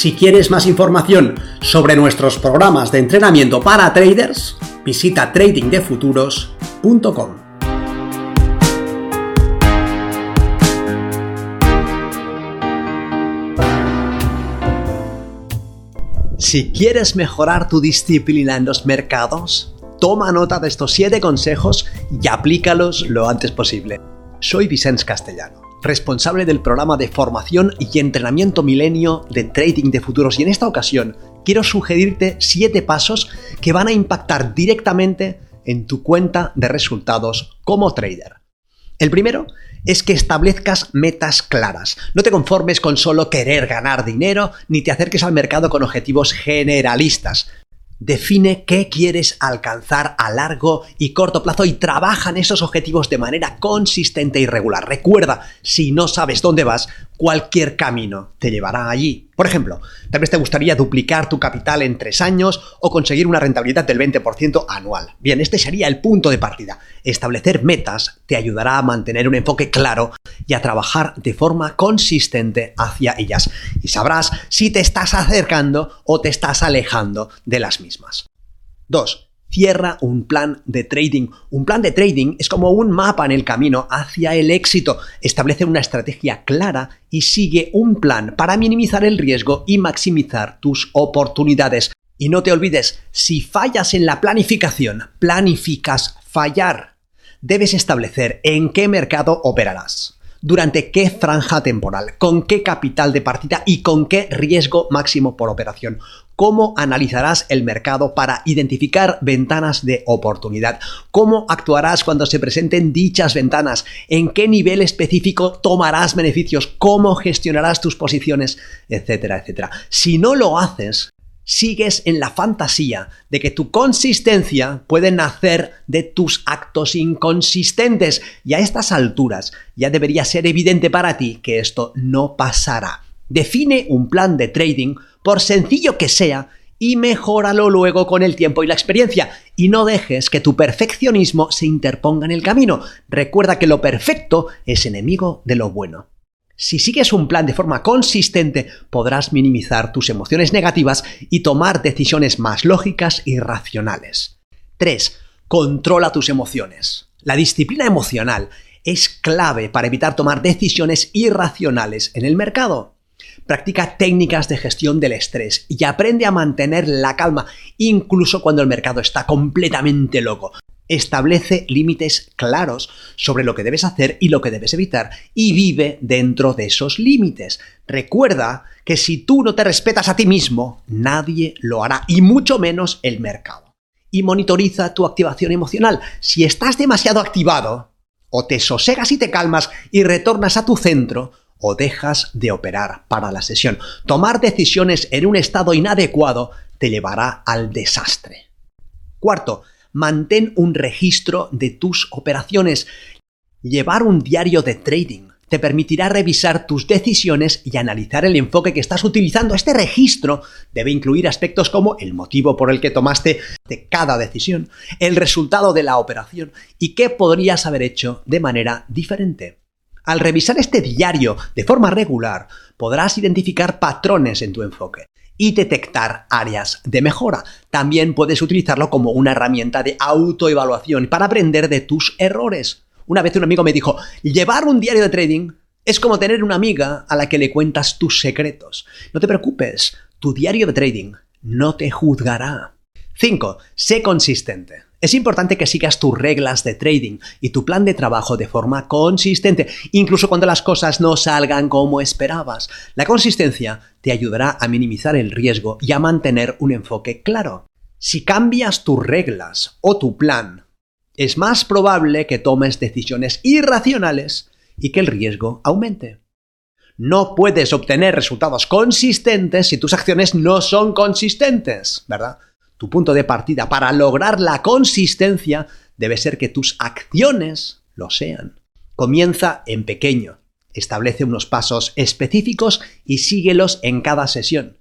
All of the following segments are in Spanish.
Si quieres más información sobre nuestros programas de entrenamiento para traders, visita tradingdefuturos.com. Si quieres mejorar tu disciplina en los mercados, toma nota de estos 7 consejos y aplícalos lo antes posible. Soy Vicente Castellano responsable del programa de formación y entrenamiento milenio de trading de futuros y en esta ocasión quiero sugerirte 7 pasos que van a impactar directamente en tu cuenta de resultados como trader. El primero es que establezcas metas claras. No te conformes con solo querer ganar dinero ni te acerques al mercado con objetivos generalistas. Define qué quieres alcanzar a largo y corto plazo y trabaja en esos objetivos de manera consistente y regular. Recuerda, si no sabes dónde vas, cualquier camino te llevará allí. Por ejemplo, tal vez te gustaría duplicar tu capital en tres años o conseguir una rentabilidad del 20% anual. Bien, este sería el punto de partida. Establecer metas te ayudará a mantener un enfoque claro y a trabajar de forma consistente hacia ellas. Y sabrás si te estás acercando o te estás alejando de las mismas. 2 Cierra un plan de trading. Un plan de trading es como un mapa en el camino hacia el éxito. Establece una estrategia clara y sigue un plan para minimizar el riesgo y maximizar tus oportunidades. Y no te olvides, si fallas en la planificación, planificas fallar. Debes establecer en qué mercado operarás durante qué franja temporal, con qué capital de partida y con qué riesgo máximo por operación. ¿Cómo analizarás el mercado para identificar ventanas de oportunidad? ¿Cómo actuarás cuando se presenten dichas ventanas? ¿En qué nivel específico tomarás beneficios? ¿Cómo gestionarás tus posiciones? Etcétera, etcétera. Si no lo haces, sigues en la fantasía de que tu consistencia puede nacer de tus actos inconsistentes y a estas alturas ya debería ser evidente para ti que esto no pasará. Define un plan de trading, por sencillo que sea, y mejóralo luego con el tiempo y la experiencia. Y no dejes que tu perfeccionismo se interponga en el camino. Recuerda que lo perfecto es enemigo de lo bueno. Si sigues un plan de forma consistente, podrás minimizar tus emociones negativas y tomar decisiones más lógicas y racionales. 3. Controla tus emociones. La disciplina emocional es clave para evitar tomar decisiones irracionales en el mercado. Practica técnicas de gestión del estrés y aprende a mantener la calma incluso cuando el mercado está completamente loco establece límites claros sobre lo que debes hacer y lo que debes evitar y vive dentro de esos límites. Recuerda que si tú no te respetas a ti mismo, nadie lo hará y mucho menos el mercado. Y monitoriza tu activación emocional. Si estás demasiado activado, o te sosegas y te calmas y retornas a tu centro, o dejas de operar para la sesión. Tomar decisiones en un estado inadecuado te llevará al desastre. Cuarto, mantén un registro de tus operaciones. Llevar un diario de trading te permitirá revisar tus decisiones y analizar el enfoque que estás utilizando. Este registro debe incluir aspectos como el motivo por el que tomaste de cada decisión, el resultado de la operación y qué podrías haber hecho de manera diferente. Al revisar este diario de forma regular, podrás identificar patrones en tu enfoque y detectar áreas de mejora. También puedes utilizarlo como una herramienta de autoevaluación para aprender de tus errores. Una vez un amigo me dijo, llevar un diario de trading es como tener una amiga a la que le cuentas tus secretos. No te preocupes, tu diario de trading no te juzgará. 5. Sé consistente. Es importante que sigas tus reglas de trading y tu plan de trabajo de forma consistente, incluso cuando las cosas no salgan como esperabas. La consistencia te ayudará a minimizar el riesgo y a mantener un enfoque claro. Si cambias tus reglas o tu plan, es más probable que tomes decisiones irracionales y que el riesgo aumente. No puedes obtener resultados consistentes si tus acciones no son consistentes, ¿verdad? Tu punto de partida para lograr la consistencia debe ser que tus acciones lo sean. Comienza en pequeño, establece unos pasos específicos y síguelos en cada sesión.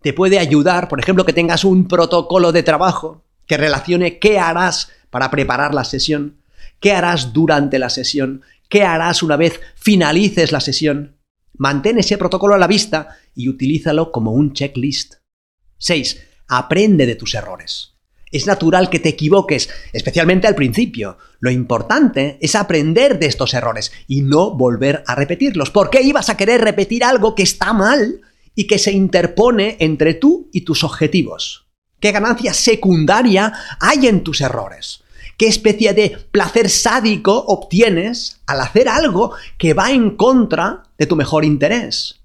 Te puede ayudar, por ejemplo, que tengas un protocolo de trabajo que relacione qué harás para preparar la sesión, qué harás durante la sesión, qué harás una vez finalices la sesión. Mantén ese protocolo a la vista y utilízalo como un checklist. 6. Aprende de tus errores. Es natural que te equivoques, especialmente al principio. Lo importante es aprender de estos errores y no volver a repetirlos. ¿Por qué ibas a querer repetir algo que está mal y que se interpone entre tú y tus objetivos? ¿Qué ganancia secundaria hay en tus errores? ¿Qué especie de placer sádico obtienes al hacer algo que va en contra de tu mejor interés?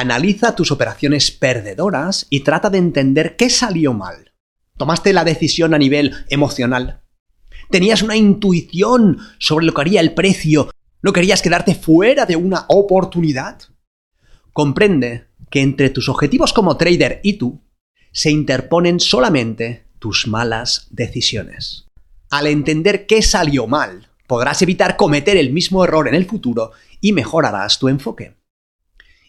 Analiza tus operaciones perdedoras y trata de entender qué salió mal. ¿Tomaste la decisión a nivel emocional? ¿Tenías una intuición sobre lo que haría el precio? ¿No querías quedarte fuera de una oportunidad? Comprende que entre tus objetivos como trader y tú se interponen solamente tus malas decisiones. Al entender qué salió mal, podrás evitar cometer el mismo error en el futuro y mejorarás tu enfoque.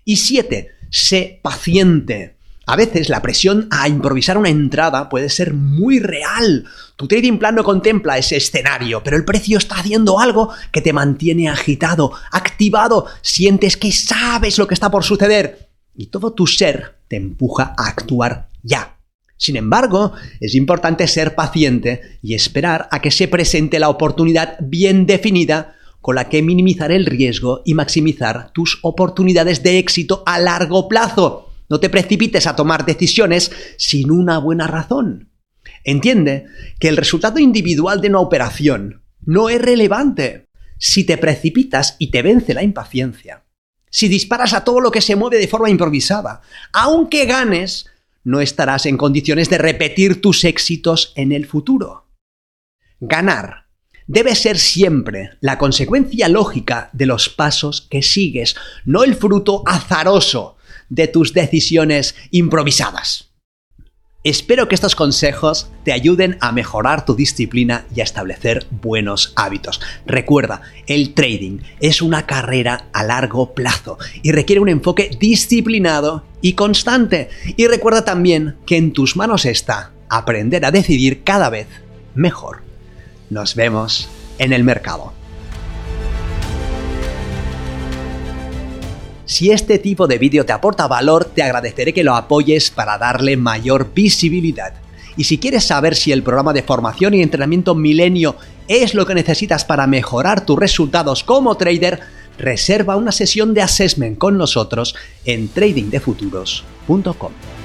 Y siete, sé paciente. A veces la presión a improvisar una entrada puede ser muy real. Tu trading plan no contempla ese escenario, pero el precio está haciendo algo que te mantiene agitado, activado, sientes que sabes lo que está por suceder y todo tu ser te empuja a actuar ya. Sin embargo, es importante ser paciente y esperar a que se presente la oportunidad bien definida con la que minimizar el riesgo y maximizar tus oportunidades de éxito a largo plazo. No te precipites a tomar decisiones sin una buena razón. Entiende que el resultado individual de una operación no es relevante si te precipitas y te vence la impaciencia. Si disparas a todo lo que se mueve de forma improvisada, aunque ganes, no estarás en condiciones de repetir tus éxitos en el futuro. Ganar debe ser siempre la consecuencia lógica de los pasos que sigues, no el fruto azaroso de tus decisiones improvisadas. Espero que estos consejos te ayuden a mejorar tu disciplina y a establecer buenos hábitos. Recuerda, el trading es una carrera a largo plazo y requiere un enfoque disciplinado y constante. Y recuerda también que en tus manos está aprender a decidir cada vez mejor. Nos vemos en el mercado. Si este tipo de vídeo te aporta valor, te agradeceré que lo apoyes para darle mayor visibilidad. Y si quieres saber si el programa de formación y entrenamiento Milenio es lo que necesitas para mejorar tus resultados como trader, reserva una sesión de assessment con nosotros en tradingdefuturos.com.